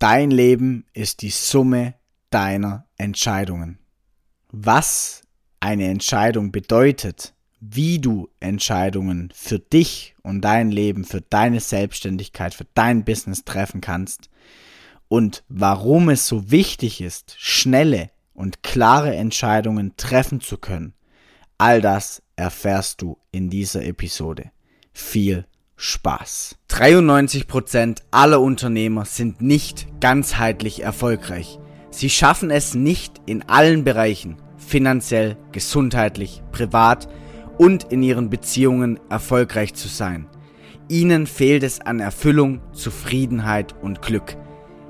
Dein Leben ist die Summe deiner Entscheidungen. Was eine Entscheidung bedeutet, wie du Entscheidungen für dich und dein Leben, für deine Selbstständigkeit, für dein Business treffen kannst und warum es so wichtig ist, schnelle und klare Entscheidungen treffen zu können, all das erfährst du in dieser Episode. Viel Spaß. 93% aller Unternehmer sind nicht ganzheitlich erfolgreich. Sie schaffen es nicht in allen Bereichen, finanziell, gesundheitlich, privat und in ihren Beziehungen erfolgreich zu sein. Ihnen fehlt es an Erfüllung, Zufriedenheit und Glück.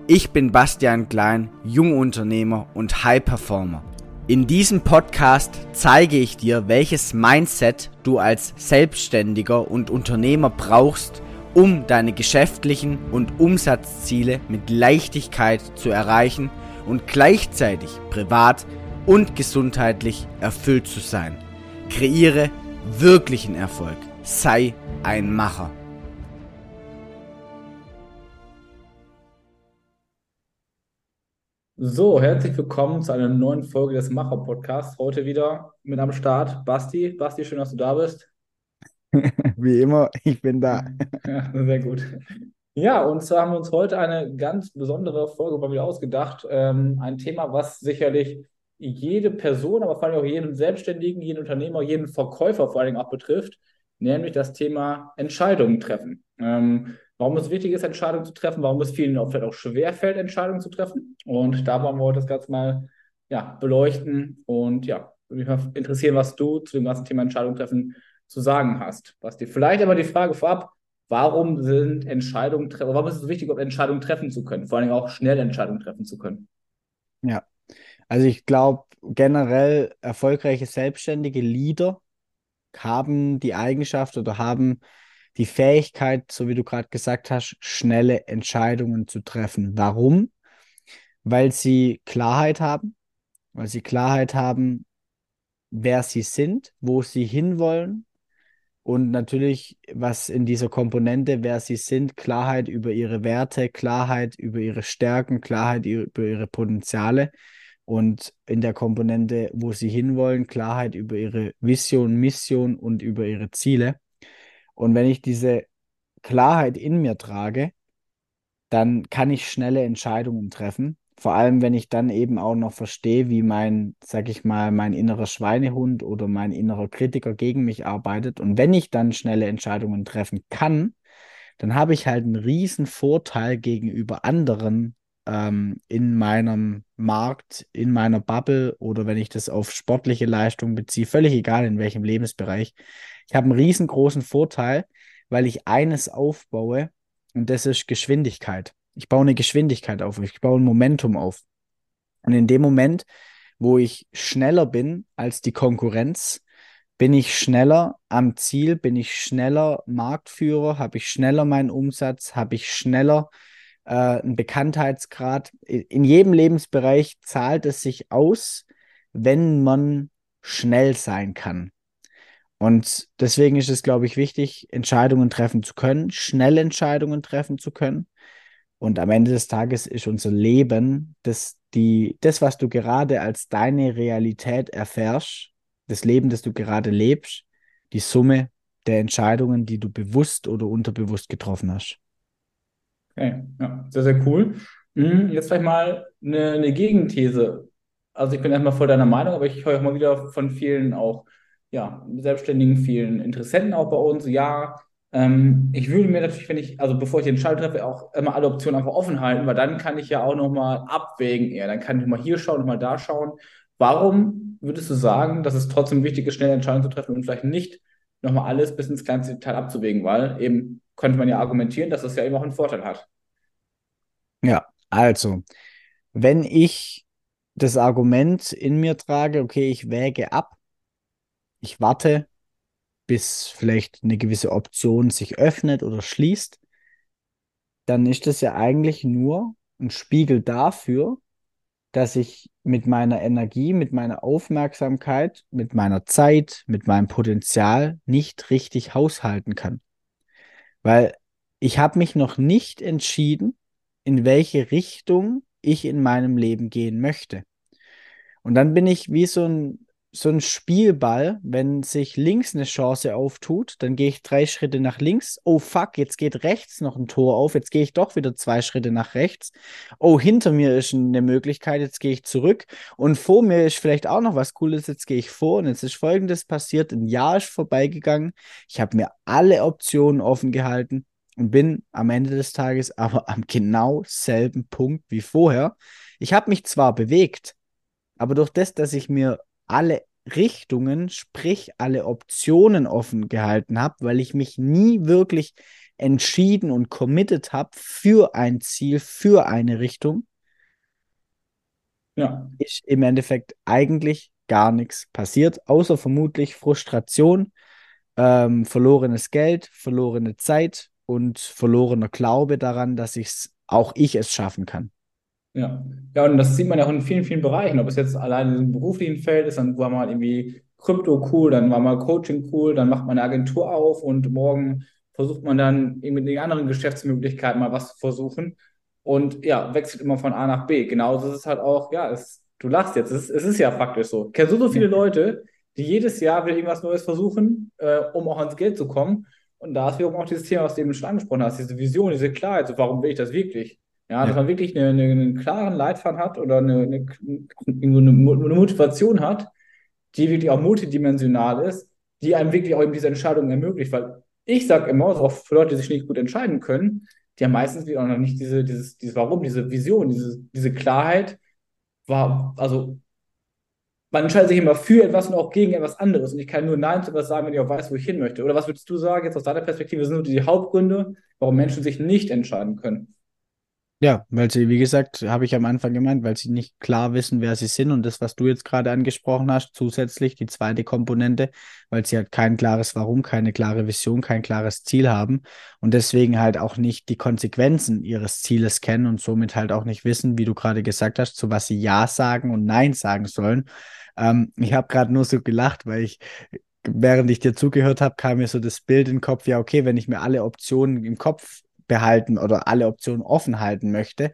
Ich bin Bastian Klein, Jungunternehmer und High Performer. In diesem Podcast zeige ich dir, welches Mindset du als Selbstständiger und Unternehmer brauchst, um deine geschäftlichen und Umsatzziele mit Leichtigkeit zu erreichen und gleichzeitig privat und gesundheitlich erfüllt zu sein. Kreiere wirklichen Erfolg. Sei ein Macher. So, herzlich willkommen zu einer neuen Folge des Macher-Podcasts. Heute wieder mit am Start Basti. Basti, schön, dass du da bist. Wie immer, ich bin da. Ja, sehr gut. Ja, und zwar haben wir uns heute eine ganz besondere Folge mal wieder ausgedacht. Ähm, ein Thema, was sicherlich jede Person, aber vor allem auch jeden Selbstständigen, jeden Unternehmer, jeden Verkäufer vor allem auch betrifft, nämlich das Thema Entscheidungen treffen. Ähm, warum es wichtig ist, Entscheidungen zu treffen, warum es vielen auch vielleicht auch schwerfällt, Entscheidungen zu treffen. Und da wollen wir heute das Ganze mal ja, beleuchten und ja, würde mich mal interessieren, was du zu dem ganzen Thema Entscheidungen treffen zu sagen hast. Was dir vielleicht aber die Frage vorab, warum sind Entscheidungen, warum ist es wichtig, Entscheidungen treffen zu können, vor allem auch schnell Entscheidungen treffen zu können? Ja, also ich glaube generell erfolgreiche selbstständige Leader haben die Eigenschaft oder haben die Fähigkeit, so wie du gerade gesagt hast, schnelle Entscheidungen zu treffen. Warum? Weil sie Klarheit haben, weil sie Klarheit haben, wer sie sind, wo sie hinwollen und natürlich, was in dieser Komponente, wer sie sind, Klarheit über ihre Werte, Klarheit über ihre Stärken, Klarheit über ihre Potenziale und in der Komponente, wo sie hinwollen, Klarheit über ihre Vision, Mission und über ihre Ziele. Und wenn ich diese Klarheit in mir trage, dann kann ich schnelle Entscheidungen treffen. Vor allem, wenn ich dann eben auch noch verstehe, wie mein, sag ich mal, mein innerer Schweinehund oder mein innerer Kritiker gegen mich arbeitet. Und wenn ich dann schnelle Entscheidungen treffen kann, dann habe ich halt einen riesen Vorteil gegenüber anderen ähm, in meinem Markt, in meiner Bubble oder wenn ich das auf sportliche Leistung beziehe, völlig egal in welchem Lebensbereich, ich habe einen riesengroßen Vorteil, weil ich eines aufbaue und das ist Geschwindigkeit. Ich baue eine Geschwindigkeit auf, ich baue ein Momentum auf. Und in dem Moment, wo ich schneller bin als die Konkurrenz, bin ich schneller am Ziel, bin ich schneller Marktführer, habe ich schneller meinen Umsatz, habe ich schneller äh, einen Bekanntheitsgrad. In jedem Lebensbereich zahlt es sich aus, wenn man schnell sein kann. Und deswegen ist es, glaube ich, wichtig, Entscheidungen treffen zu können, schnell Entscheidungen treffen zu können. Und am Ende des Tages ist unser Leben, das, die, das, was du gerade als deine Realität erfährst, das Leben, das du gerade lebst, die Summe der Entscheidungen, die du bewusst oder unterbewusst getroffen hast. Okay, ja, sehr, sehr cool. Hm, jetzt vielleicht mal eine, eine Gegenthese. Also ich bin erstmal voll deiner Meinung, aber ich höre auch mal wieder von vielen auch ja, Selbstständigen, vielen Interessenten auch bei uns. Ja, ähm, ich würde mir natürlich, wenn ich, also bevor ich den Entscheidung treffe, auch immer alle Optionen einfach offen halten, weil dann kann ich ja auch nochmal abwägen eher. Dann kann ich mal hier schauen, mal da schauen. Warum würdest du sagen, dass es trotzdem wichtig ist, schnell Entscheidungen zu treffen und vielleicht nicht nochmal alles bis ins kleinste Detail abzuwägen, weil eben könnte man ja argumentieren, dass es ja eben auch einen Vorteil hat. Ja, also, wenn ich das Argument in mir trage, okay, ich wäge ab, ich warte, bis vielleicht eine gewisse Option sich öffnet oder schließt, dann ist das ja eigentlich nur ein Spiegel dafür, dass ich mit meiner Energie, mit meiner Aufmerksamkeit, mit meiner Zeit, mit meinem Potenzial nicht richtig haushalten kann. Weil ich habe mich noch nicht entschieden, in welche Richtung ich in meinem Leben gehen möchte. Und dann bin ich wie so ein so ein Spielball, wenn sich links eine Chance auftut, dann gehe ich drei Schritte nach links. Oh fuck, jetzt geht rechts noch ein Tor auf. Jetzt gehe ich doch wieder zwei Schritte nach rechts. Oh, hinter mir ist eine Möglichkeit. Jetzt gehe ich zurück. Und vor mir ist vielleicht auch noch was Cooles. Jetzt gehe ich vor. Und jetzt ist Folgendes passiert. Ein Jahr ist vorbeigegangen. Ich habe mir alle Optionen offen gehalten und bin am Ende des Tages aber am genau selben Punkt wie vorher. Ich habe mich zwar bewegt, aber durch das, dass ich mir alle Richtungen, sprich alle Optionen offen gehalten habe, weil ich mich nie wirklich entschieden und committed habe für ein Ziel, für eine Richtung, ja. ist im Endeffekt eigentlich gar nichts passiert, außer vermutlich Frustration, ähm, verlorenes Geld, verlorene Zeit und verlorener Glaube daran, dass ich's, auch ich es schaffen kann. Ja. ja, und das sieht man ja auch in vielen, vielen Bereichen. Ob es jetzt allein im beruflichen Feld ist, dann war mal irgendwie Krypto cool, dann war mal Coaching cool, dann macht man eine Agentur auf und morgen versucht man dann mit den anderen Geschäftsmöglichkeiten mal was zu versuchen und ja, wechselt immer von A nach B. Genauso ist es halt auch, ja, es, du lachst jetzt, es, es ist ja faktisch so. Ich kenne so, so viele Leute, die jedes Jahr wieder irgendwas Neues versuchen, äh, um auch ans Geld zu kommen. Und da ist wiederum auch dieses Thema, was du eben schon angesprochen hast, diese Vision, diese Klarheit, so warum will ich das wirklich? Ja, dass man wirklich eine, eine, einen klaren Leitfaden hat oder eine, eine, eine Motivation hat, die wirklich auch multidimensional ist, die einem wirklich auch eben diese Entscheidung ermöglicht. Weil ich sage immer, auch für Leute, die sich nicht gut entscheiden können, die haben meistens auch noch nicht diese, dieses, dieses Warum, diese Vision, diese, diese Klarheit, war, also man entscheidet sich immer für etwas und auch gegen etwas anderes. Und ich kann nur Nein zu etwas sagen, wenn ich auch weiß, wo ich hin möchte. Oder was würdest du sagen, jetzt aus deiner Perspektive, sind nur die Hauptgründe, warum Menschen sich nicht entscheiden können? Ja, weil sie, wie gesagt, habe ich am Anfang gemeint, weil sie nicht klar wissen, wer sie sind und das, was du jetzt gerade angesprochen hast, zusätzlich die zweite Komponente, weil sie halt kein klares Warum, keine klare Vision, kein klares Ziel haben und deswegen halt auch nicht die Konsequenzen ihres Zieles kennen und somit halt auch nicht wissen, wie du gerade gesagt hast, zu was sie Ja sagen und Nein sagen sollen. Ähm, ich habe gerade nur so gelacht, weil ich während ich dir zugehört habe, kam mir so das Bild in den Kopf, ja, okay, wenn ich mir alle Optionen im Kopf behalten oder alle Optionen offen halten möchte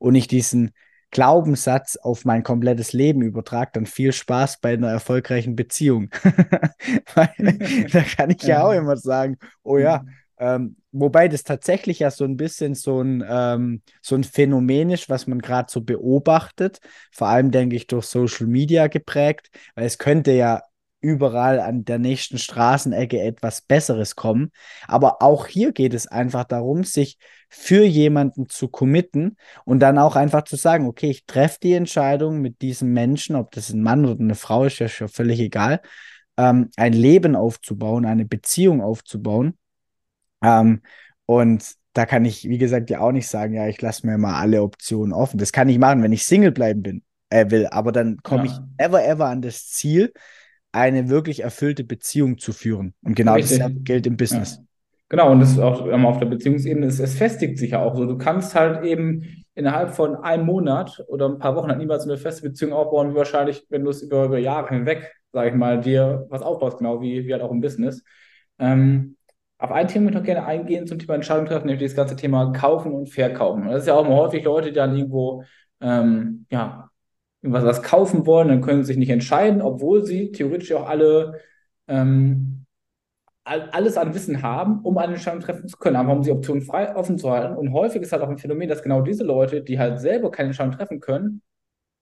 und ich diesen Glaubenssatz auf mein komplettes Leben übertrage, dann viel Spaß bei einer erfolgreichen Beziehung. Weil, da kann ich ja auch immer sagen, oh ja, mhm. ähm, wobei das tatsächlich ja so ein bisschen so ein, ähm, so ein Phänomen ist, was man gerade so beobachtet, vor allem denke ich durch Social Media geprägt, weil es könnte ja überall an der nächsten Straßenecke etwas Besseres kommen. Aber auch hier geht es einfach darum, sich für jemanden zu committen und dann auch einfach zu sagen, okay, ich treffe die Entscheidung mit diesem Menschen, ob das ein Mann oder eine Frau ist, ja schon völlig egal, ähm, ein Leben aufzubauen, eine Beziehung aufzubauen. Ähm, und da kann ich, wie gesagt, ja auch nicht sagen, ja, ich lasse mir mal alle Optionen offen. Das kann ich machen, wenn ich Single bleiben bin, äh, will. Aber dann komme ja. ich ever, ever an das Ziel, eine wirklich erfüllte Beziehung zu führen. Und genau Richtig. das gilt im Business. Ja. Genau, und das ist auch auf der Beziehungsebene, es, es festigt sich ja auch so. Du kannst halt eben innerhalb von einem Monat oder ein paar Wochen halt niemals eine feste Beziehung aufbauen, wie wahrscheinlich, wenn du es über, über Jahre hinweg, sage ich mal, dir was aufbaust, genau wie, wie halt auch im Business. Ähm, auf ein Thema möchte ich noch gerne eingehen zum Thema Entscheidung treffen, nämlich das ganze Thema Kaufen und Verkaufen. Und das ist ja auch immer häufig Leute, die dann irgendwo ähm, ja, was, was kaufen wollen, dann können sie sich nicht entscheiden, obwohl sie theoretisch auch alle ähm, alles an Wissen haben, um eine Entscheidung treffen zu können, aber um die Optionen frei offen zu halten. Und häufig ist halt auch ein Phänomen, dass genau diese Leute, die halt selber keine Entscheidung treffen können,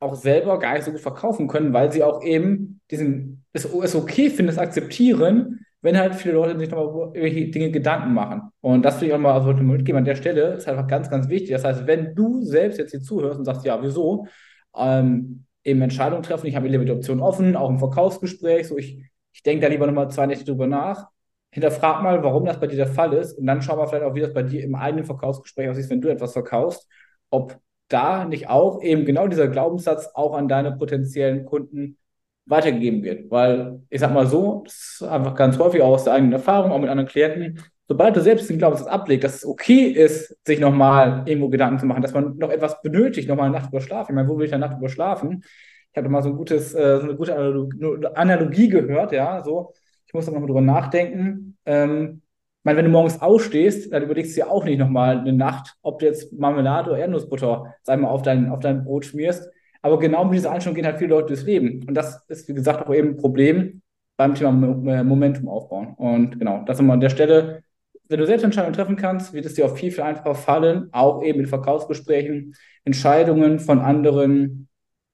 auch selber gar nicht so gut verkaufen können, weil sie auch eben diesen, es, es okay finden, es akzeptieren, wenn halt viele Leute sich nochmal über irgendwelche Dinge Gedanken machen. Und das will ich auch mal also mitgeben an der Stelle, ist einfach ganz, ganz wichtig. Das heißt, wenn du selbst jetzt hier zuhörst und sagst, ja, wieso, ähm, eben Entscheidungen treffen. Ich habe lieber die Option offen, auch im Verkaufsgespräch. So, ich, ich denke da lieber nochmal zwei Nächte drüber nach. Hinterfrag mal, warum das bei dir der Fall ist. Und dann schau mal vielleicht auch, wie das bei dir im eigenen Verkaufsgespräch aussieht, wenn du etwas verkaufst. Ob da nicht auch eben genau dieser Glaubenssatz auch an deine potenziellen Kunden weitergegeben wird. Weil ich sag mal so, das ist einfach ganz häufig auch aus der eigenen Erfahrung, auch mit anderen Klienten, sobald du selbst den Glaubenssatz ablegst, dass es okay ist, sich nochmal irgendwo Gedanken zu machen, dass man noch etwas benötigt, nochmal eine Nacht über schlafen. Ich meine, wo will ich eine Nacht über schlafen? Ich habe mal so ein gutes, äh, so eine gute Analogie gehört, ja, so, ich muss da nochmal drüber nachdenken. Ähm, meine, wenn du morgens aufstehst, dann überlegst du ja auch nicht nochmal eine Nacht, ob du jetzt Marmelade oder Erdnussbutter, sag mal, auf dein, auf dein Brot schmierst. Aber genau mit dieser Einstellung gehen halt viele Leute durchs Leben. Und das ist, wie gesagt, auch eben ein Problem beim Thema Momentum aufbauen. Und genau, das nochmal an der Stelle. Wenn du selbst Entscheidungen treffen kannst, wird es dir auch viel, viel einfacher fallen, auch eben in Verkaufsgesprächen Entscheidungen von anderen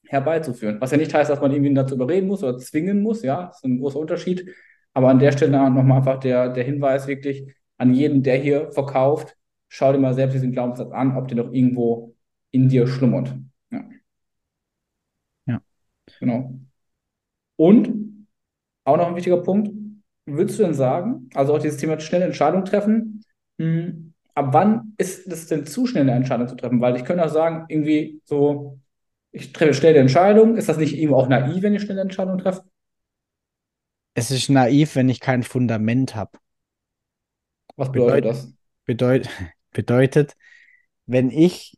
herbeizuführen. Was ja nicht heißt, dass man irgendwie dazu überreden muss oder zwingen muss, ja, das ist ein großer Unterschied. Aber an der Stelle nochmal einfach der, der Hinweis wirklich an jeden, der hier verkauft, schau dir mal selbst diesen Glaubenssatz an, ob der noch irgendwo in dir schlummert. Ja. ja. Genau. Und auch noch ein wichtiger Punkt, würdest du denn sagen, also auch dieses Thema schnelle Entscheidung treffen, mh, hm, ab wann ist es denn zu schnell eine Entscheidung zu treffen? Weil ich könnte auch sagen, irgendwie so, ich treffe schnell eine Entscheidung. Ist das nicht irgendwie auch naiv, wenn ich schnelle Entscheidungen treffe? Es ist naiv, wenn ich kein Fundament habe. Was bedeutet, bedeutet das? Bedeut, bedeutet, wenn ich,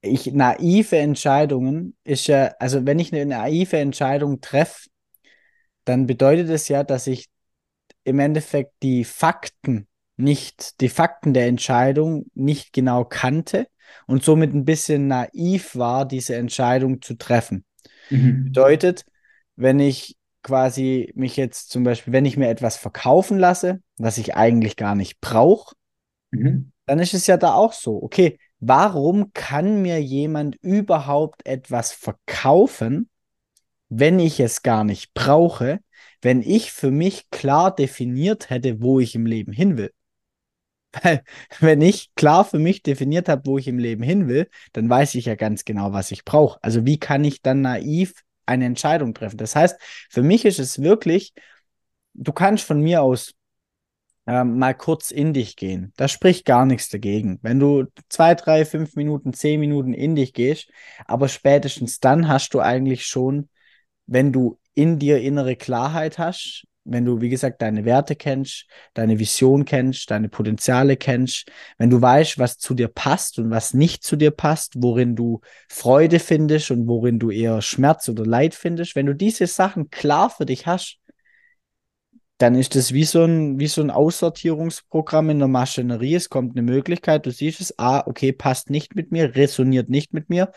ich naive Entscheidungen ist ja, also wenn ich eine naive Entscheidung treffe, dann bedeutet es ja, dass ich im Endeffekt die Fakten nicht, die Fakten der Entscheidung nicht genau kannte und somit ein bisschen naiv war, diese Entscheidung zu treffen. Mhm. Bedeutet, wenn ich quasi mich jetzt zum Beispiel, wenn ich mir etwas verkaufen lasse, was ich eigentlich gar nicht brauche, mhm. dann ist es ja da auch so, okay, warum kann mir jemand überhaupt etwas verkaufen, wenn ich es gar nicht brauche, wenn ich für mich klar definiert hätte, wo ich im Leben hin will? Weil, wenn ich klar für mich definiert habe, wo ich im Leben hin will, dann weiß ich ja ganz genau, was ich brauche. Also, wie kann ich dann naiv eine Entscheidung treffen? Das heißt, für mich ist es wirklich, du kannst von mir aus äh, mal kurz in dich gehen. Da spricht gar nichts dagegen. Wenn du zwei, drei, fünf Minuten, zehn Minuten in dich gehst, aber spätestens dann hast du eigentlich schon, wenn du in dir innere Klarheit hast, wenn du, wie gesagt, deine Werte kennst, deine Vision kennst, deine Potenziale kennst, wenn du weißt, was zu dir passt und was nicht zu dir passt, worin du Freude findest und worin du eher Schmerz oder Leid findest, wenn du diese Sachen klar für dich hast, dann ist das wie so ein, wie so ein Aussortierungsprogramm in der Maschinerie. Es kommt eine Möglichkeit, du siehst es, ah, okay, passt nicht mit mir, resoniert nicht mit mir,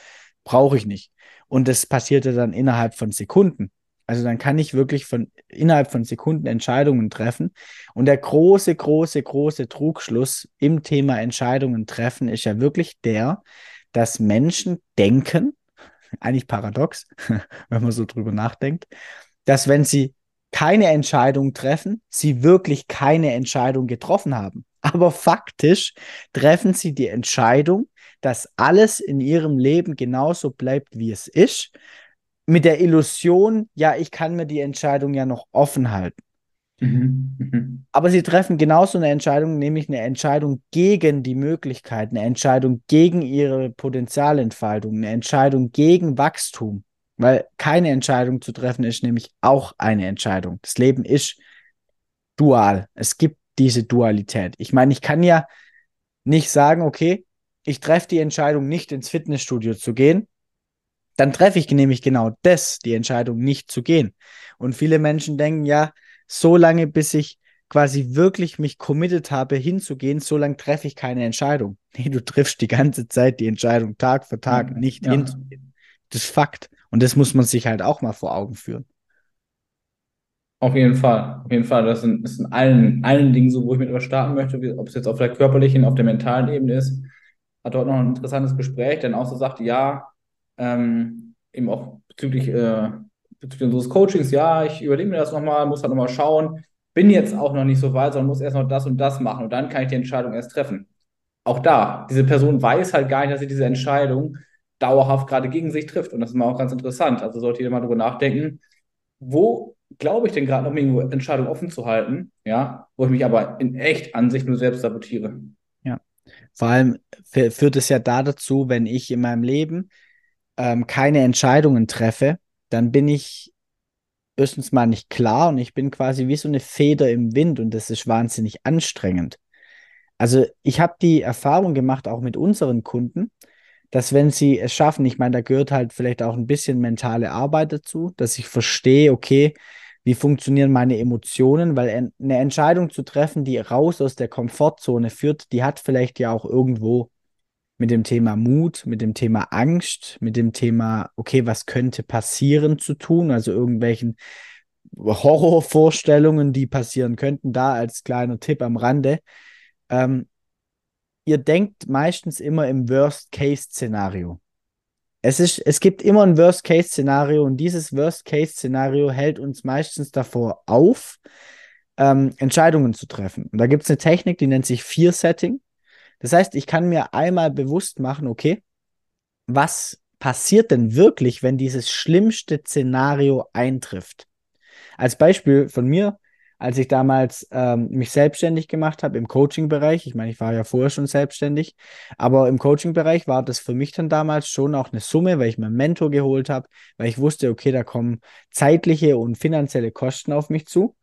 brauche ich nicht. Und das passierte dann innerhalb von Sekunden. Also dann kann ich wirklich von innerhalb von Sekunden Entscheidungen treffen. Und der große, große, große Trugschluss im Thema Entscheidungen treffen ist ja wirklich der, dass Menschen denken, eigentlich paradox, wenn man so drüber nachdenkt, dass wenn sie keine Entscheidung treffen, sie wirklich keine Entscheidung getroffen haben. Aber faktisch treffen sie die Entscheidung, dass alles in ihrem Leben genauso bleibt, wie es ist, mit der Illusion, ja, ich kann mir die Entscheidung ja noch offen halten. Mhm. Mhm. Aber sie treffen genauso eine Entscheidung, nämlich eine Entscheidung gegen die Möglichkeit, eine Entscheidung gegen ihre Potenzialentfaltung, eine Entscheidung gegen Wachstum. Weil keine Entscheidung zu treffen ist nämlich auch eine Entscheidung. Das Leben ist dual. Es gibt diese Dualität. Ich meine, ich kann ja nicht sagen, okay, ich treffe die Entscheidung, nicht ins Fitnessstudio zu gehen, dann treffe ich nämlich genau das, die Entscheidung nicht zu gehen. Und viele Menschen denken ja, so lange, bis ich quasi wirklich mich committed habe, hinzugehen, so lange treffe ich keine Entscheidung. Nee, du triffst die ganze Zeit die Entscheidung Tag für Tag, ja, nicht ja. hinzugehen. Das ist Fakt. Und das muss man sich halt auch mal vor Augen führen. Auf jeden Fall, auf jeden Fall. Das ist in allen, allen Dingen so, wo ich mit etwas starten möchte, ob es jetzt auf der körperlichen, auf der mentalen Ebene ist. Hat dort noch ein interessantes Gespräch, denn auch so sagte, ja, ähm, eben auch bezüglich, äh, bezüglich unseres Coachings, ja, ich überlege mir das nochmal, muss halt nochmal schauen, bin jetzt auch noch nicht so weit, sondern muss erst noch das und das machen und dann kann ich die Entscheidung erst treffen. Auch da, diese Person weiß halt gar nicht, dass sie diese Entscheidung dauerhaft gerade gegen sich trifft. Und das ist mal auch ganz interessant. Also sollte jeder mal darüber nachdenken, wo glaube ich denn gerade noch irgendwo Entscheidungen offen zu halten, ja, wo ich mich aber in echt an sich nur selbst sabotiere. Ja, vor allem führt es ja da dazu, wenn ich in meinem Leben ähm, keine Entscheidungen treffe, dann bin ich erstens mal nicht klar und ich bin quasi wie so eine Feder im Wind und das ist wahnsinnig anstrengend. Also ich habe die Erfahrung gemacht, auch mit unseren Kunden, dass wenn sie es schaffen, ich meine, da gehört halt vielleicht auch ein bisschen mentale Arbeit dazu, dass ich verstehe, okay, wie funktionieren meine Emotionen, weil eine Entscheidung zu treffen, die raus aus der Komfortzone führt, die hat vielleicht ja auch irgendwo mit dem Thema Mut, mit dem Thema Angst, mit dem Thema, okay, was könnte passieren zu tun, also irgendwelchen Horrorvorstellungen, die passieren könnten, da als kleiner Tipp am Rande. Ähm, ihr denkt meistens immer im Worst-Case-Szenario. Es, ist, es gibt immer ein Worst-Case-Szenario und dieses Worst-Case-Szenario hält uns meistens davor auf, ähm, Entscheidungen zu treffen. Und da gibt es eine Technik, die nennt sich Fear-Setting. Das heißt, ich kann mir einmal bewusst machen, okay, was passiert denn wirklich, wenn dieses schlimmste Szenario eintrifft? Als Beispiel von mir, als ich damals ähm, mich selbstständig gemacht habe im Coaching-Bereich. Ich meine, ich war ja vorher schon selbstständig, aber im Coaching-Bereich war das für mich dann damals schon auch eine Summe, weil ich mir einen Mentor geholt habe, weil ich wusste, okay, da kommen zeitliche und finanzielle Kosten auf mich zu.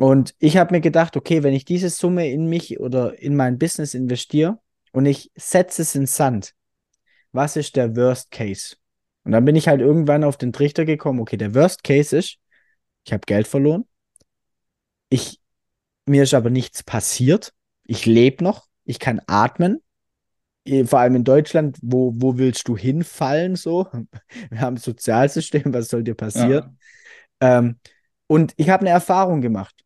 Und ich habe mir gedacht, okay, wenn ich diese Summe in mich oder in mein Business investiere und ich setze es in Sand, was ist der Worst Case? Und dann bin ich halt irgendwann auf den Trichter gekommen, okay, der Worst Case ist, ich habe Geld verloren, ich, mir ist aber nichts passiert. Ich lebe noch. Ich kann atmen. Vor allem in Deutschland, wo, wo willst du hinfallen? So, wir haben ein Sozialsystem, was soll dir passieren? Ja. Ähm, und ich habe eine Erfahrung gemacht,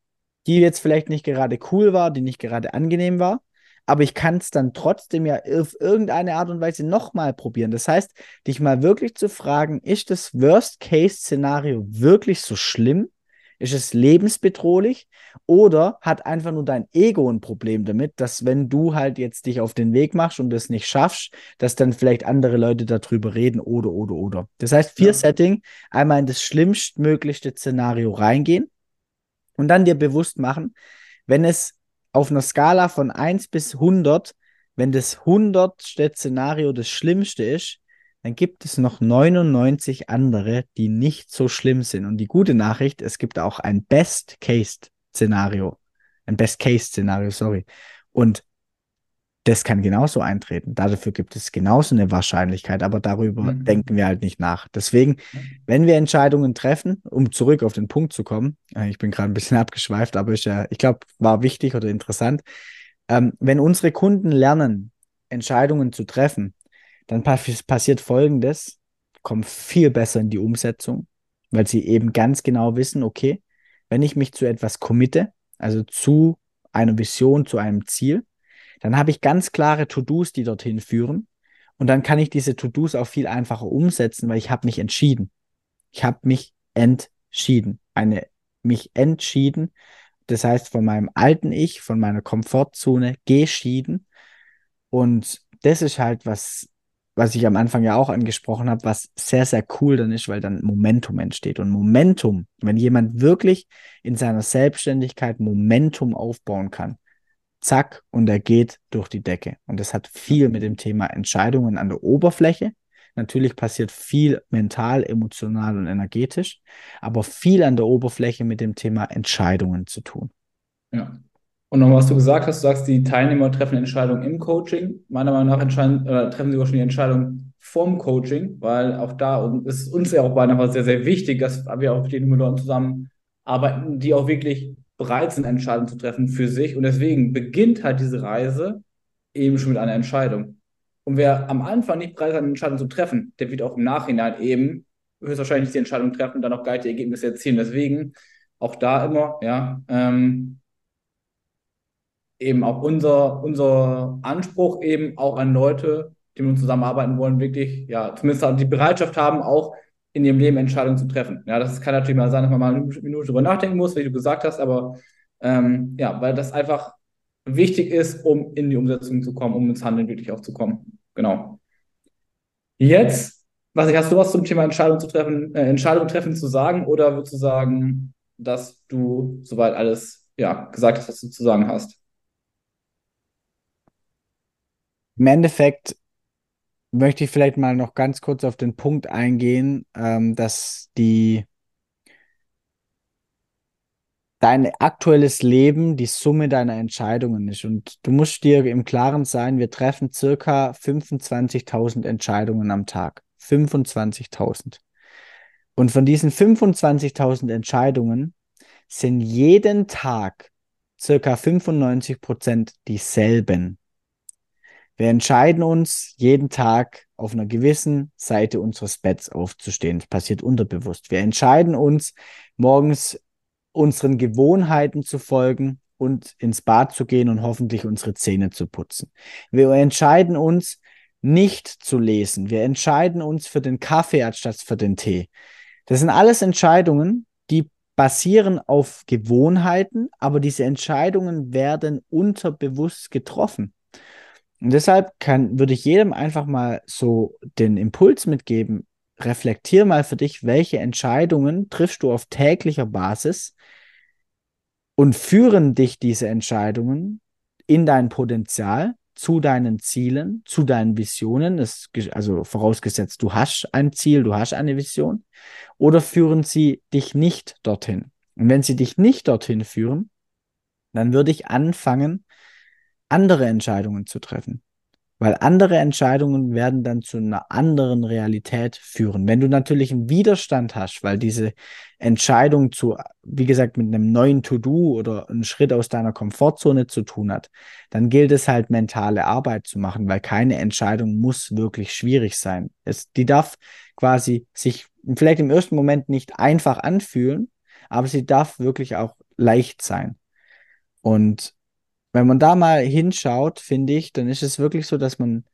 die jetzt vielleicht nicht gerade cool war, die nicht gerade angenehm war, aber ich kann es dann trotzdem ja auf irgendeine Art und Weise nochmal probieren. Das heißt, dich mal wirklich zu fragen, ist das Worst-Case-Szenario wirklich so schlimm? Ist es lebensbedrohlich oder hat einfach nur dein Ego ein Problem damit, dass wenn du halt jetzt dich auf den Weg machst und das nicht schaffst, dass dann vielleicht andere Leute darüber reden oder, oder, oder. Das heißt, vier ja. Setting, einmal in das schlimmstmöglichste Szenario reingehen und dann dir bewusst machen, wenn es auf einer Skala von 1 bis 100, wenn das 100. Szenario das Schlimmste ist, dann gibt es noch 99 andere, die nicht so schlimm sind. Und die gute Nachricht, es gibt auch ein Best-Case-Szenario. Ein Best-Case-Szenario, sorry. Und das kann genauso eintreten. Dafür gibt es genauso eine Wahrscheinlichkeit, aber darüber mhm. denken wir halt nicht nach. Deswegen, wenn wir Entscheidungen treffen, um zurück auf den Punkt zu kommen, äh, ich bin gerade ein bisschen abgeschweift, aber ich, ich glaube, war wichtig oder interessant. Ähm, wenn unsere Kunden lernen, Entscheidungen zu treffen, dann passiert Folgendes, kommen viel besser in die Umsetzung, weil sie eben ganz genau wissen, okay, wenn ich mich zu etwas committe, also zu einer Vision, zu einem Ziel, dann habe ich ganz klare To-Dos, die dorthin führen. Und dann kann ich diese To-Dos auch viel einfacher umsetzen, weil ich habe mich entschieden. Ich habe mich entschieden. Eine, mich entschieden. Das heißt, von meinem alten Ich, von meiner Komfortzone geschieden. Und das ist halt was was ich am Anfang ja auch angesprochen habe, was sehr, sehr cool dann ist, weil dann Momentum entsteht. Und Momentum, wenn jemand wirklich in seiner Selbstständigkeit Momentum aufbauen kann, zack, und er geht durch die Decke. Und das hat viel mit dem Thema Entscheidungen an der Oberfläche. Natürlich passiert viel mental, emotional und energetisch, aber viel an der Oberfläche mit dem Thema Entscheidungen zu tun. Ja, und nochmal, was du gesagt hast, du sagst, die Teilnehmer treffen Entscheidungen im Coaching. Meiner Meinung nach äh, treffen sie auch schon die Entscheidung vom Coaching, weil auch da ist uns ja auch beinahe sehr, sehr wichtig, dass wir auch mit den Leuten zusammenarbeiten, die auch wirklich bereit sind, Entscheidungen zu treffen für sich. Und deswegen beginnt halt diese Reise eben schon mit einer Entscheidung. Und wer am Anfang nicht bereit ist, eine Entscheidung zu treffen, der wird auch im Nachhinein eben höchstwahrscheinlich die Entscheidung treffen und dann auch geile Ergebnisse erzielen. Deswegen auch da immer, ja, ähm, eben auch unser, unser Anspruch eben auch an Leute, die mit uns zusammenarbeiten wollen, wirklich, ja, zumindest die Bereitschaft haben, auch in ihrem Leben Entscheidungen zu treffen. Ja, das kann natürlich mal sein, dass man mal eine Minute drüber nachdenken muss, wie du gesagt hast, aber ähm, ja, weil das einfach wichtig ist, um in die Umsetzung zu kommen, um ins Handeln wirklich auch zu kommen. Genau. Jetzt, was hast du was zum Thema Entscheidung zu treffen, äh, Entscheidung treffen zu sagen oder würdest du sagen, dass du soweit alles ja, gesagt hast, was du zu sagen hast? Im Endeffekt möchte ich vielleicht mal noch ganz kurz auf den Punkt eingehen, ähm, dass die dein aktuelles Leben die Summe deiner Entscheidungen ist. Und du musst dir im Klaren sein, wir treffen circa 25.000 Entscheidungen am Tag. 25.000. Und von diesen 25.000 Entscheidungen sind jeden Tag circa 95 Prozent dieselben. Wir entscheiden uns jeden Tag auf einer gewissen Seite unseres Betts aufzustehen. Das passiert unterbewusst. Wir entscheiden uns morgens unseren Gewohnheiten zu folgen und ins Bad zu gehen und hoffentlich unsere Zähne zu putzen. Wir entscheiden uns nicht zu lesen. Wir entscheiden uns für den Kaffee anstatt für den Tee. Das sind alles Entscheidungen, die basieren auf Gewohnheiten, aber diese Entscheidungen werden unterbewusst getroffen. Und deshalb kann, würde ich jedem einfach mal so den Impuls mitgeben, reflektier mal für dich, welche Entscheidungen triffst du auf täglicher Basis und führen dich diese Entscheidungen in dein Potenzial, zu deinen Zielen, zu deinen Visionen, das, also vorausgesetzt, du hast ein Ziel, du hast eine Vision, oder führen sie dich nicht dorthin? Und wenn sie dich nicht dorthin führen, dann würde ich anfangen, andere Entscheidungen zu treffen. Weil andere Entscheidungen werden dann zu einer anderen Realität führen. Wenn du natürlich einen Widerstand hast, weil diese Entscheidung zu, wie gesagt, mit einem neuen To-Do oder einen Schritt aus deiner Komfortzone zu tun hat, dann gilt es halt mentale Arbeit zu machen, weil keine Entscheidung muss wirklich schwierig sein. Es, die darf quasi sich vielleicht im ersten Moment nicht einfach anfühlen, aber sie darf wirklich auch leicht sein. Und wenn man da mal hinschaut, finde ich, dann ist es wirklich so, dass man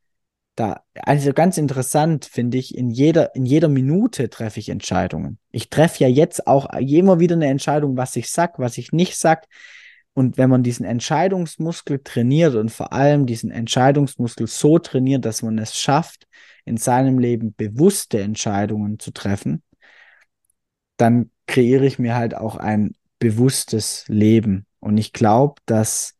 da, also ganz interessant finde ich, in jeder, in jeder Minute treffe ich Entscheidungen. Ich treffe ja jetzt auch immer wieder eine Entscheidung, was ich sag, was ich nicht sag. Und wenn man diesen Entscheidungsmuskel trainiert und vor allem diesen Entscheidungsmuskel so trainiert, dass man es schafft, in seinem Leben bewusste Entscheidungen zu treffen, dann kreiere ich mir halt auch ein bewusstes Leben. Und ich glaube, dass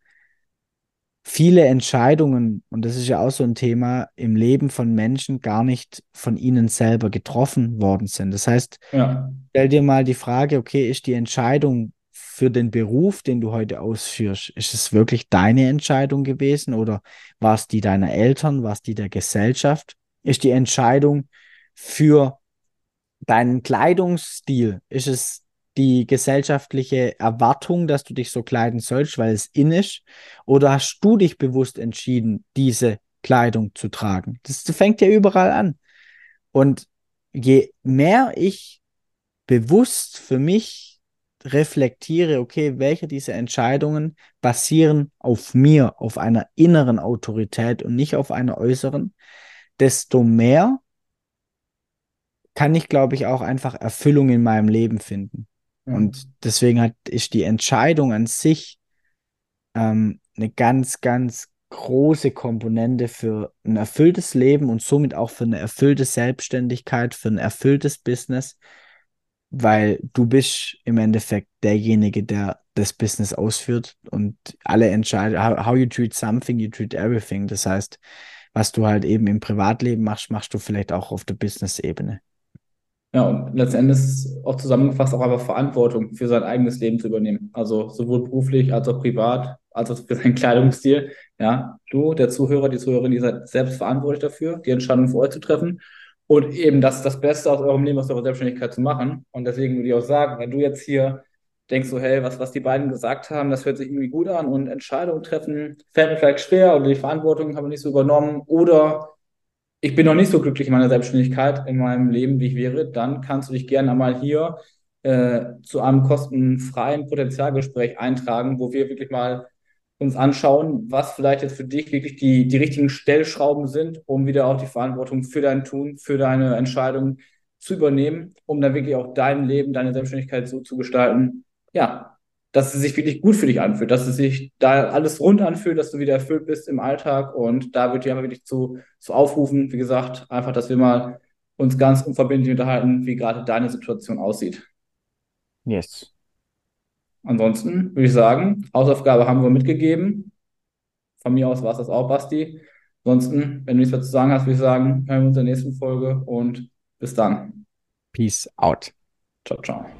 viele Entscheidungen, und das ist ja auch so ein Thema, im Leben von Menschen gar nicht von ihnen selber getroffen worden sind. Das heißt, ja. stell dir mal die Frage, okay, ist die Entscheidung für den Beruf, den du heute ausführst, ist es wirklich deine Entscheidung gewesen oder war es die deiner Eltern, war es die der Gesellschaft? Ist die Entscheidung für deinen Kleidungsstil, ist es die gesellschaftliche Erwartung, dass du dich so kleiden sollst, weil es in ist? Oder hast du dich bewusst entschieden, diese Kleidung zu tragen? Das fängt ja überall an. Und je mehr ich bewusst für mich reflektiere, okay, welche dieser Entscheidungen basieren auf mir, auf einer inneren Autorität und nicht auf einer äußeren, desto mehr kann ich, glaube ich, auch einfach Erfüllung in meinem Leben finden. Und deswegen hat, ist die Entscheidung an sich ähm, eine ganz, ganz große Komponente für ein erfülltes Leben und somit auch für eine erfüllte Selbstständigkeit, für ein erfülltes Business, weil du bist im Endeffekt derjenige, der das Business ausführt und alle entscheiden, how, how you treat something, you treat everything. Das heißt, was du halt eben im Privatleben machst, machst du vielleicht auch auf der Business-Ebene. Ja, und letztendlich auch zusammengefasst auch einfach Verantwortung für sein eigenes Leben zu übernehmen. Also sowohl beruflich als auch privat, als auch für seinen Kleidungsstil. Ja, du, der Zuhörer, die Zuhörerin, ihr seid selbst verantwortlich dafür, die Entscheidung für euch zu treffen und eben das, das Beste aus eurem Leben, aus eurer Selbstständigkeit zu machen. Und deswegen würde ich auch sagen, wenn du jetzt hier denkst so, hey, was, was die beiden gesagt haben, das hört sich irgendwie gut an und Entscheidungen treffen fällt mir vielleicht schwer oder die Verantwortung haben wir nicht so übernommen oder ich bin noch nicht so glücklich in meiner Selbstständigkeit, in meinem Leben, wie ich wäre, dann kannst du dich gerne einmal hier äh, zu einem kostenfreien Potenzialgespräch eintragen, wo wir wirklich mal uns anschauen, was vielleicht jetzt für dich wirklich die, die richtigen Stellschrauben sind, um wieder auch die Verantwortung für dein Tun, für deine Entscheidung zu übernehmen, um dann wirklich auch dein Leben, deine Selbstständigkeit so zu gestalten, ja, dass es sich wirklich gut für dich anfühlt, dass es sich da alles rund anfühlt, dass du wieder erfüllt bist im Alltag. Und da würde ich einfach wirklich zu, zu aufrufen, wie gesagt, einfach, dass wir mal uns ganz unverbindlich unterhalten, wie gerade deine Situation aussieht. Yes. Ansonsten würde ich sagen, Hausaufgabe haben wir mitgegeben. Von mir aus war es das auch, Basti. Ansonsten, wenn du nichts mehr zu sagen hast, würde ich sagen, hören wir uns in der nächsten Folge und bis dann. Peace out. Ciao, ciao.